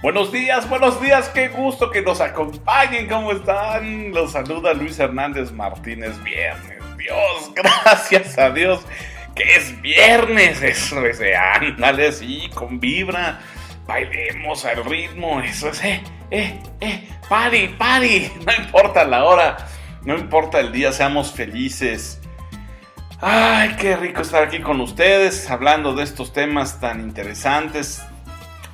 Buenos días, buenos días, qué gusto que nos acompañen, ¿cómo están? Los saluda Luis Hernández Martínez, viernes, Dios, gracias a Dios que es viernes, eso es, ándale así, con vibra, bailemos al ritmo, eso es, eh, eh, eh, party, party, no importa la hora, no importa el día, seamos felices. Ay, qué rico estar aquí con ustedes, hablando de estos temas tan interesantes,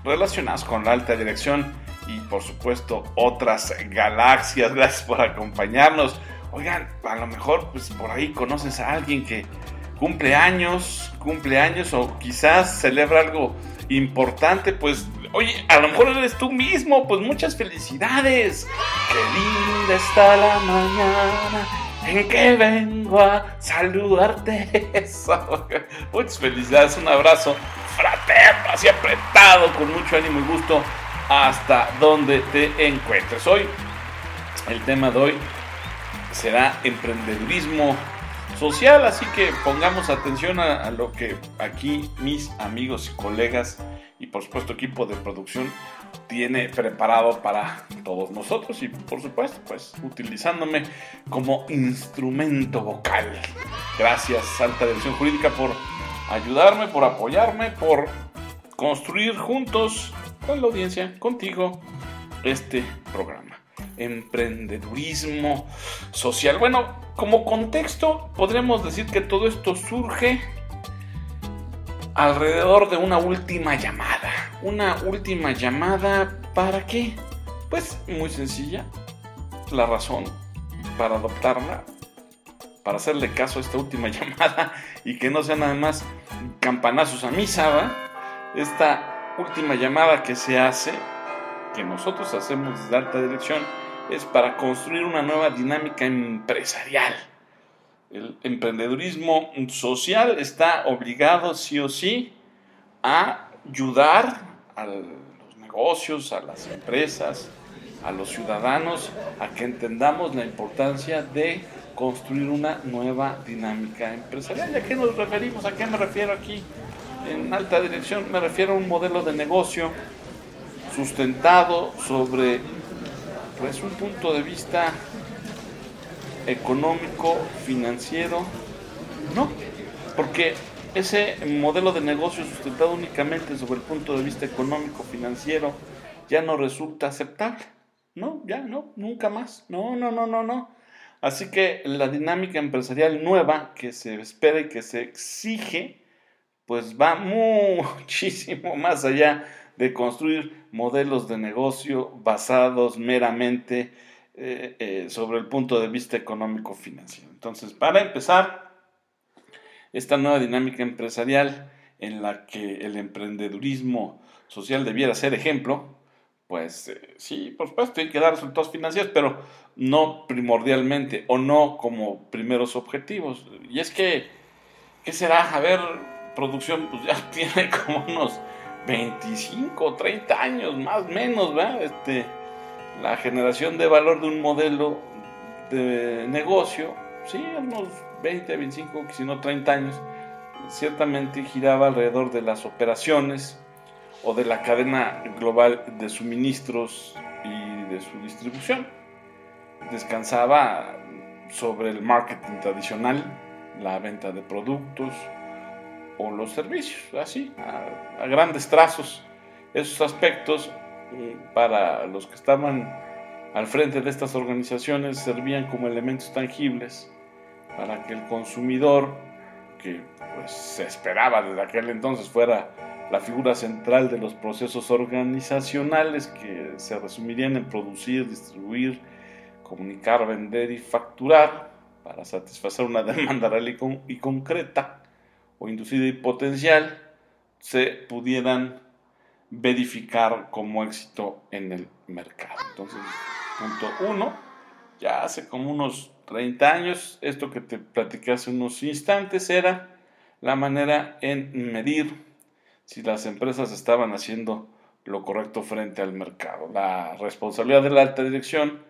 relacionadas con la alta dirección y por supuesto otras galaxias. Gracias por acompañarnos. Oigan, a lo mejor pues por ahí conoces a alguien que cumple años, cumple años o quizás celebra algo importante, pues oye, a lo mejor eres tú mismo, pues muchas felicidades. Qué linda está la mañana en que vengo a saludarte. Muchas felicidades, un abrazo fraterno, así apretado, con mucho ánimo y gusto, hasta donde te encuentres. Hoy, el tema de hoy será emprendedurismo social, así que pongamos atención a, lo que aquí mis amigos y colegas y por supuesto equipo de producción tiene preparado para todos nosotros y por supuesto pues utilizándome como instrumento vocal. Gracias Alta Dirección Jurídica por ayudarme, por apoyarme, por construir juntos con la audiencia, contigo, este programa. Emprendedurismo social. Bueno, como contexto, podríamos decir que todo esto surge alrededor de una última llamada. Una última llamada para qué? Pues muy sencilla. La razón para adoptarla para hacerle caso a esta última llamada y que no sea nada más campanazos a misa, ¿va? Esta última llamada que se hace, que nosotros hacemos desde alta dirección, es para construir una nueva dinámica empresarial. El emprendedurismo social está obligado sí o sí a ayudar a los negocios, a las empresas, a los ciudadanos, a que entendamos la importancia de construir una nueva dinámica empresarial. ¿Y a qué nos referimos? ¿A qué me refiero aquí? En alta dirección me refiero a un modelo de negocio sustentado sobre pues un punto de vista económico, financiero, no, porque ese modelo de negocio sustentado únicamente sobre el punto de vista económico, financiero, ya no resulta aceptable. No, ya no, nunca más. No, no, no, no, no. Así que la dinámica empresarial nueva que se espera y que se exige, pues va muchísimo más allá de construir modelos de negocio basados meramente eh, eh, sobre el punto de vista económico financiero. Entonces, para empezar, esta nueva dinámica empresarial en la que el emprendedurismo social debiera ser ejemplo, pues eh, sí, por supuesto, tiene que dar resultados financieros, pero no primordialmente o no como primeros objetivos. Y es que, ¿qué será? A ver, producción, pues ya tiene como unos 25, 30 años, más o menos, ¿verdad? Este, la generación de valor de un modelo de negocio, sí, unos 20, 25, si no 30 años, ciertamente giraba alrededor de las operaciones o de la cadena global de suministros y de su distribución. Descansaba sobre el marketing tradicional, la venta de productos o los servicios, así, a, grandes trazos. Esos aspectos mm, para los que estaban al frente de estas organizaciones servían como elementos tangibles para que el consumidor, que pues se esperaba desde aquel entonces fuera la figura central de los procesos organizacionales que se resumirían en producir, distribuir, comunicar, vender y facturar para satisfacer una demanda real y, concreta o inducida y potencial, se pudieran verificar como éxito en el mercado. Entonces, punto uno, ya hace como unos 30 años, esto que te platiqué hace unos instantes era la manera en medir si las empresas estaban haciendo lo correcto frente al mercado. La responsabilidad de la alta dirección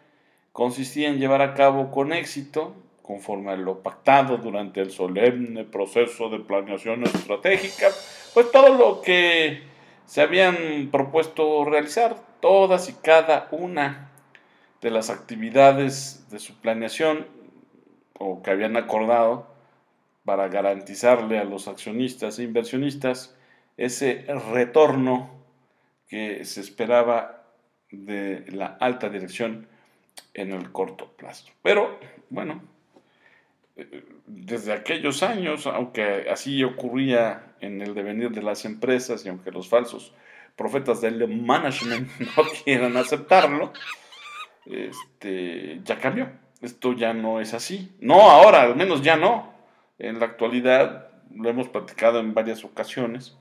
consistía en llevar a cabo con éxito, conforme a lo pactado durante el solemne proceso de planeación estratégica, pues todo lo que se habían propuesto realizar todas y cada una de las actividades de su planeación o que habían acordado para garantizarle a los accionistas e inversionistas ese retorno que se esperaba de la alta dirección en el corto plazo. Pero bueno, desde aquellos años, aunque así ocurría en el devenir de las empresas y aunque los falsos profetas del management no quieran aceptarlo, este, ya cambió. Esto ya no es así. No ahora, al menos ya no. En la actualidad, lo hemos platicado en varias ocasiones,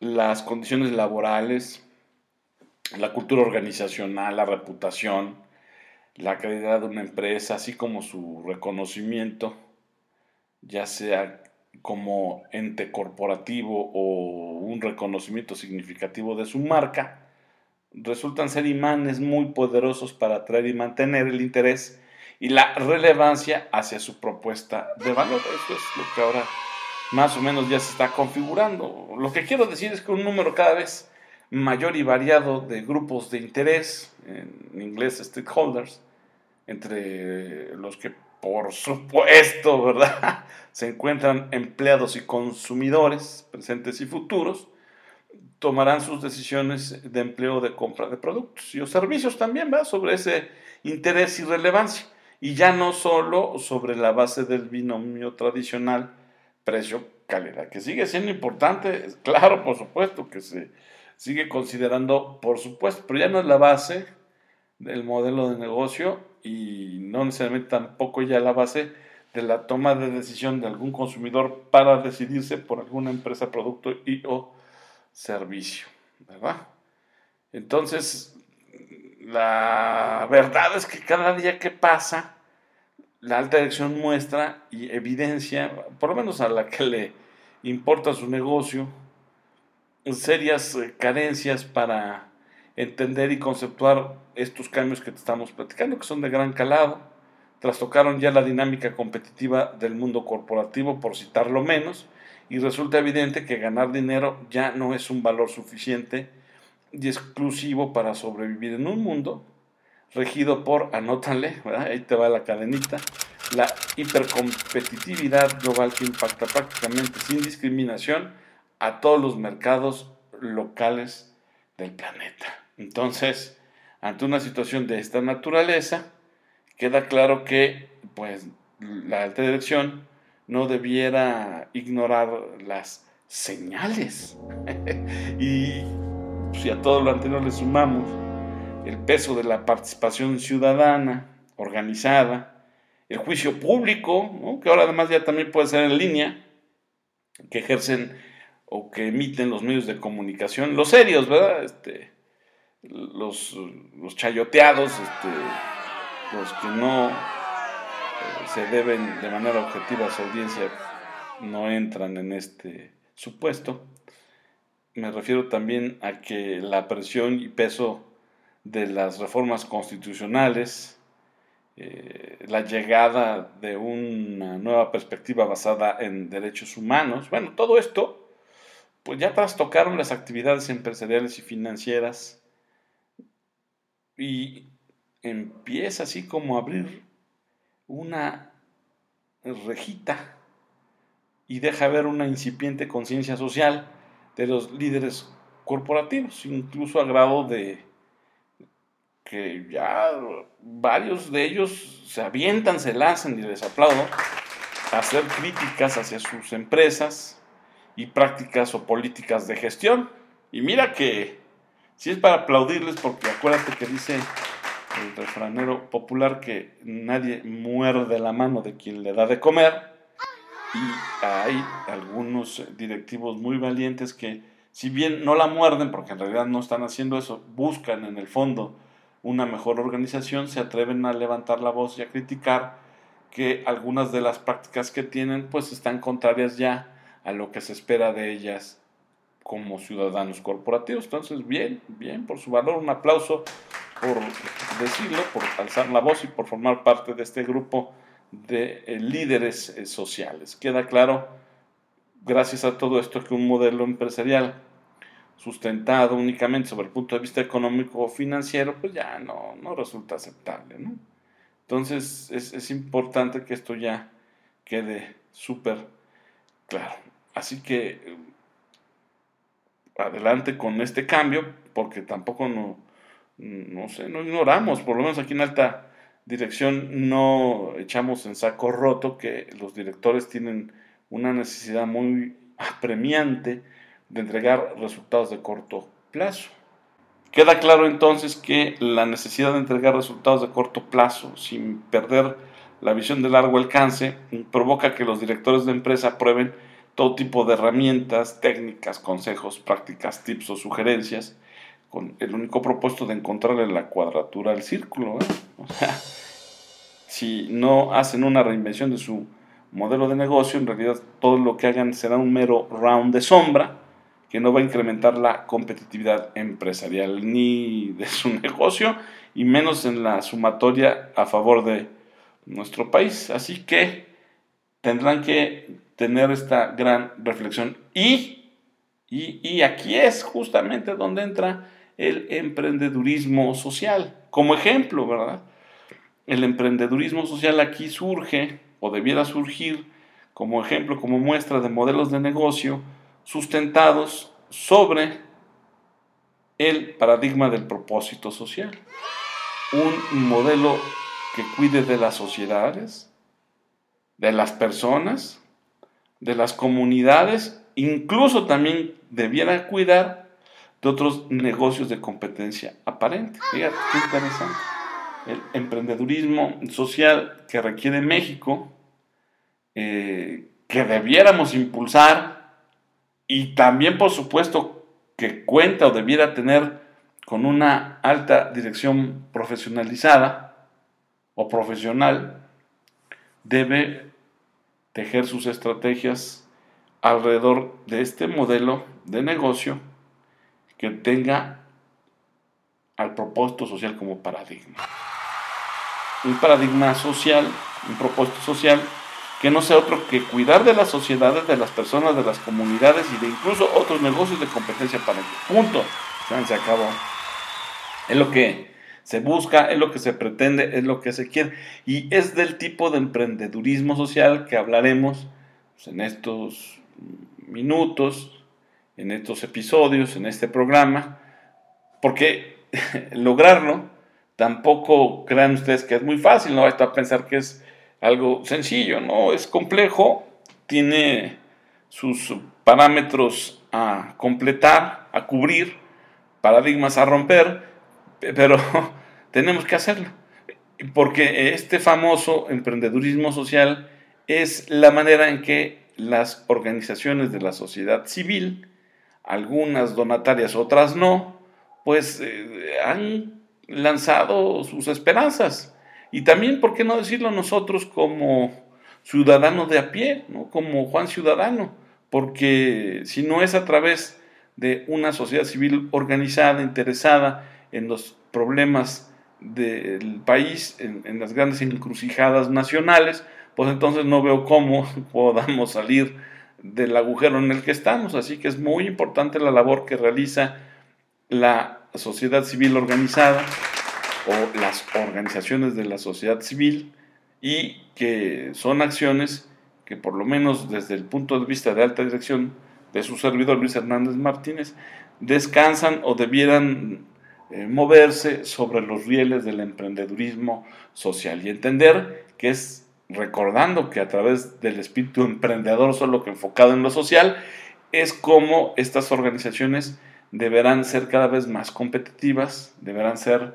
las condiciones laborales, la cultura organizacional, la reputación, la calidad de una empresa, así como su reconocimiento, ya sea como ente corporativo o un reconocimiento significativo de su marca, resultan ser imanes muy poderosos para atraer y mantener el interés y la relevancia hacia su propuesta de valor. Eso es lo que ahora más o menos ya se está configurando. Lo que quiero decir es que un número cada vez mayor y variado de grupos de interés, en inglés stakeholders, entre los que por supuesto, ¿verdad? Se encuentran empleados y consumidores, presentes y futuros, tomarán sus decisiones de empleo de compra de productos y o servicios también, ¿verdad? Sobre ese interés y relevancia. Y ya no solo sobre la base del binomio tradicional precio-calidad, que sigue siendo importante, claro, por supuesto, que se sigue considerando, por supuesto, pero ya no es la base del modelo de negocio y no necesariamente tampoco ya la base de la toma de decisión de algún consumidor para decidirse por alguna empresa, producto y o servicio, ¿verdad? Entonces, la verdad es que cada día que pasa, la alta dirección muestra y evidencia, por lo menos a la que le importa su negocio, serias eh, carencias para entender y conceptuar estos cambios que te estamos platicando, que son de gran calado, trastocaron ya la dinámica competitiva del mundo corporativo, por citarlo menos, y resulta evidente que ganar dinero ya no es un valor suficiente y exclusivo para sobrevivir en un mundo regido por, anótale, ahí te va la cadenita, la hipercompetitividad global que impacta prácticamente sin discriminación a todos los mercados locales del planeta. Entonces, ante una situación de esta naturaleza, queda claro que pues, la alta dirección no debiera ignorar las señales. y si a todo lo anterior le sumamos el peso de la participación ciudadana, organizada, el juicio público, que ahora además ya también puede ser en línea, que ejercen o que emiten los medios de comunicación, los serios, ¿verdad? Este, los, los chayoteados, este, los que no eh, se deben de manera objetiva a su audiencia, no entran en este supuesto. Me refiero también a que la presión y peso de las reformas constitucionales, eh, la llegada de una nueva perspectiva basada en derechos humanos, bueno, todo esto, pues ya trastocaron las actividades empresariales y financieras y empieza así como a abrir una rejita y deja ver una incipiente conciencia social de los líderes corporativos, incluso a grado de que ya varios de ellos se avientan, se lanzan y les aplaudo a hacer críticas hacia sus empresas y prácticas o políticas de gestión. Y mira que si es para aplaudirles, porque acuérdate que dice el refranero popular que nadie muerde la mano de quien le da de comer. Y hay algunos directivos muy valientes que, si bien no la muerden, porque en realidad no están haciendo eso, buscan en el fondo una mejor organización, se atreven a levantar la voz y a criticar que algunas de las prácticas que tienen pues están contrarias ya a lo que se espera de ellas como ciudadanos corporativos. Entonces, bien, bien, por su valor, un aplauso por decirlo, por alzar la voz y por formar parte de este grupo de eh, líderes eh, sociales. Queda claro, gracias a todo esto, que un modelo empresarial sustentado únicamente sobre el punto de vista económico o financiero, pues ya no, no resulta aceptable. Entonces es, es importante que esto ya quede súper claro. Así que adelante con este cambio, porque tampoco no, no no ignoramos, por lo menos aquí en alta dirección no echamos en saco roto que los directores tienen una necesidad muy apremiante de entregar resultados de corto plazo. Queda claro entonces que la necesidad de entregar resultados de corto plazo sin perder la visión de largo alcance provoca que los directores de empresa prueben todo tipo de herramientas, técnicas, consejos, prácticas, tips o sugerencias con el único propósito de encontrarle la cuadratura al círculo. ¿eh? Si no hacen una reinvención de su modelo de negocio, en realidad todo lo que hagan será un mero round de sombra que no va a incrementar la competitividad empresarial ni de su negocio y menos en la sumatoria a favor de nuestro país. Así que tendrán que tener esta gran reflexión. Y, y, y aquí es justamente donde entra el emprendedurismo social, como ejemplo, ¿verdad? El emprendedurismo social aquí surge, o debiera surgir, como ejemplo, como muestra de modelos de negocio sustentados sobre el paradigma del propósito social. Un modelo que cuide de las sociedades, de las personas, de las comunidades, incluso también debiera cuidar de otros negocios de competencia aparente. Fíjate, qué interesante. El emprendedurismo social que requiere México, eh, que debiéramos impulsar y también, por supuesto, que cuenta o debiera tener con una alta dirección profesionalizada o profesional, debe tejer sus estrategias alrededor de este modelo de negocio que tenga al propósito social como paradigma. Un paradigma social, un propósito social que no sea otro que cuidar de las sociedades, de las personas, de las comunidades y de incluso otros negocios de competencia para el Punto. Se acabó. Es lo que se busca, es lo que se pretende, es lo que se quiere. Y es del tipo de emprendedurismo social que hablaremos pues, en estos minutos, en estos episodios, en este programa, porque lograrlo tampoco crean ustedes que es muy fácil, no a pensar que es algo sencillo, no, es complejo, tiene sus parámetros a completar, a cubrir, paradigmas a romper, pero tenemos que hacerlo, porque este famoso emprendedurismo social es la manera en que las organizaciones de la sociedad civil, algunas donatarias, otras no, pues eh, han lanzado sus esperanzas y también, ¿por qué no decirlo nosotros como ciudadanos de a pie, ¿no? como Juan Ciudadano? Porque si no es a través de una sociedad civil organizada, interesada en los problemas del país, en, las grandes encrucijadas nacionales, pues entonces no veo cómo podamos salir del agujero en el que estamos. Así que es muy importante la labor que realiza la sociedad civil organizada o las organizaciones de la sociedad civil y que son acciones que por lo menos desde el punto de vista de alta dirección de su servidor Luis Hernández Martínez descansan o debieran eh, moverse sobre los rieles del emprendedurismo social. Y entender que es recordando que a través del espíritu emprendedor solo que enfocado en lo social es como estas organizaciones deberán ser cada vez más competitivas, deberán ser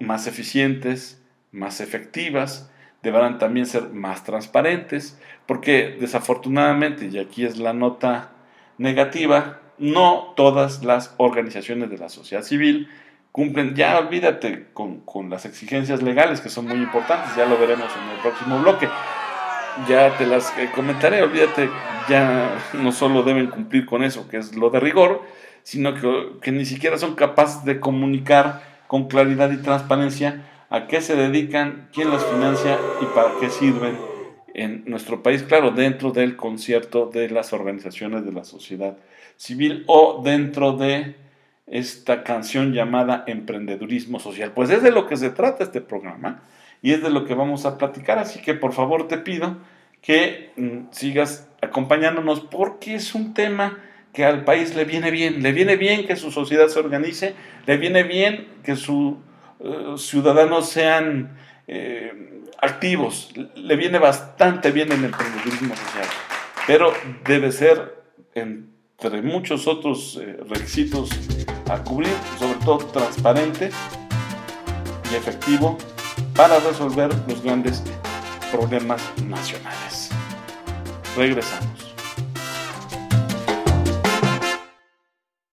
más eficientes, más efectivas, deberán también ser más transparentes, porque desafortunadamente, y aquí es la nota negativa, no todas las organizaciones de la sociedad civil cumplen, ya olvídate con, con, las exigencias legales que son muy importantes, ya lo veremos en el próximo bloque, ya te las eh, comentaré, olvídate, ya no solo deben cumplir con eso, que es lo de rigor, sino que, que ni siquiera son capaces de comunicar con claridad y transparencia a qué se dedican, quién las financia y para qué sirven en nuestro país, claro, dentro del concierto de las organizaciones de la sociedad civil o dentro de esta canción llamada emprendedurismo social. Pues es de lo que se trata este programa y es de lo que vamos a platicar, así que por favor te pido que mm, sigas acompañándonos porque es un tema que al país le viene bien, le viene bien que su sociedad se organice, le viene bien que sus eh, ciudadanos sean eh, activos, le viene bastante bien el emprendedurismo social, pero debe ser entre muchos otros eh, requisitos a cubrir, sobre todo transparente y efectivo para resolver los grandes problemas nacionales. Regresamos.